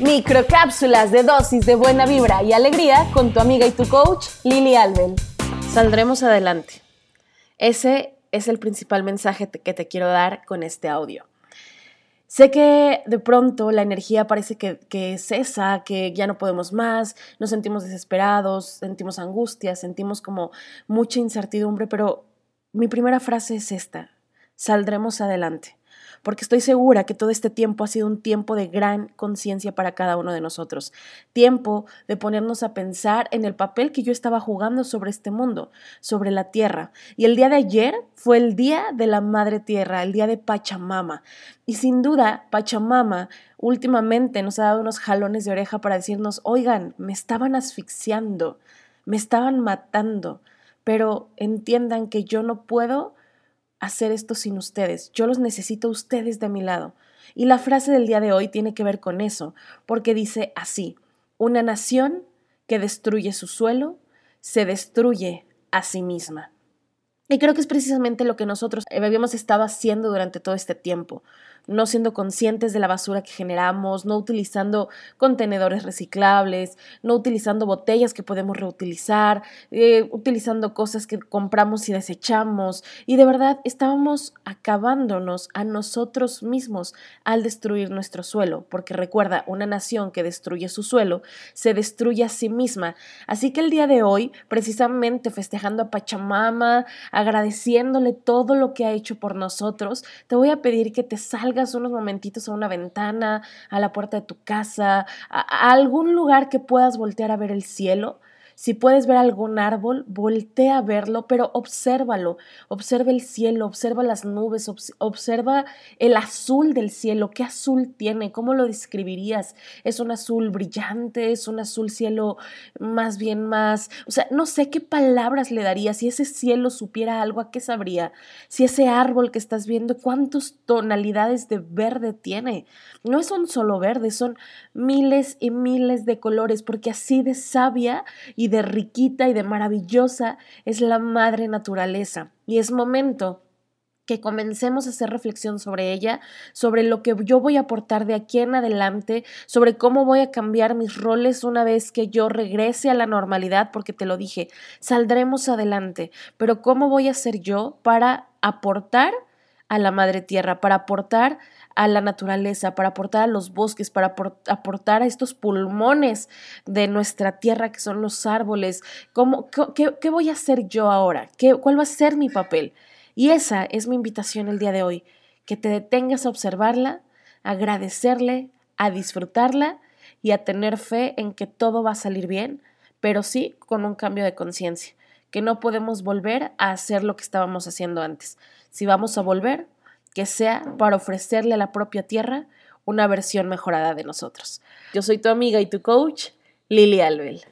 Microcápsulas de dosis de buena vibra y alegría con tu amiga y tu coach, Lili Albel. Saldremos adelante. Ese es el principal mensaje que te quiero dar con este audio. Sé que de pronto la energía parece que, que, cesa, que ya no podemos más, nos sentimos desesperados, sentimos angustia, sentimos como mucha incertidumbre, pero mi primera frase es esta, saldremos adelante porque estoy segura que todo este tiempo ha sido un tiempo de gran conciencia para cada uno de nosotros, tiempo de ponernos a pensar en el papel que yo estaba jugando sobre este mundo, sobre la tierra. Y el día de ayer fue el día de la Madre Tierra, el día de Pachamama. Y sin duda, Pachamama últimamente nos ha dado unos jalones de oreja para decirnos, oigan, me estaban asfixiando, me estaban matando, pero entiendan que yo no puedo hacer esto sin ustedes. Yo los necesito ustedes de mi lado. Y la frase del día de hoy tiene que ver con eso, porque dice así, una nación que destruye su suelo, se destruye a sí misma. Y creo que es precisamente lo que nosotros habíamos estado haciendo durante todo este tiempo no siendo conscientes de la basura que generamos, no utilizando contenedores reciclables, no utilizando botellas que podemos reutilizar, eh, utilizando cosas que compramos y desechamos. Y de verdad estábamos acabándonos a nosotros mismos al destruir nuestro suelo, porque recuerda, una nación que destruye su suelo se destruye a sí misma. Así que el día de hoy, precisamente festejando a Pachamama, agradeciéndole todo lo que ha hecho por nosotros, te voy a pedir que te salgas unos momentitos a una ventana, a la puerta de tu casa, a, algún lugar que puedas voltear a ver el cielo si puedes ver algún árbol, voltea a verlo, pero obsérvalo. Observa el cielo, observa las nubes, observa el azul del cielo. ¿Qué azul tiene? ¿Cómo lo describirías? ¿Es un azul brillante? ¿Es un azul cielo más bien más? O sea, no sé qué palabras le daría. Si ese cielo supiera algo, ¿a qué sabría? Si ese árbol que estás viendo, ¿cuántas tonalidades de verde tiene? No es un solo verde, son miles y miles de colores, porque así de sabia y y de riquita y de maravillosa es la madre naturaleza. Y es momento que comencemos a hacer reflexión sobre ella, sobre lo que yo voy a aportar de aquí en adelante, sobre cómo voy a cambiar mis roles una vez que yo regrese a la normalidad, porque te lo dije, saldremos adelante, pero cómo voy a ser yo para aportar a la madre tierra, para aportar a la naturaleza, para aportar a los bosques, para aportar a estos pulmones de nuestra tierra que son los árboles. ¿Cómo, qué, qué, voy a hacer yo ahora? ¿Qué, ¿Cuál va a ser mi papel? Y esa es mi invitación el día de hoy, que te detengas a observarla, a agradecerle, a disfrutarla y a tener fe en que todo va a salir bien, pero sí con un cambio de conciencia, que no podemos volver a hacer lo que estábamos haciendo antes. Si vamos a volver, que sea para ofrecerle a la propia tierra una versión mejorada de nosotros. Yo soy tu amiga y tu coach, Lili Albel.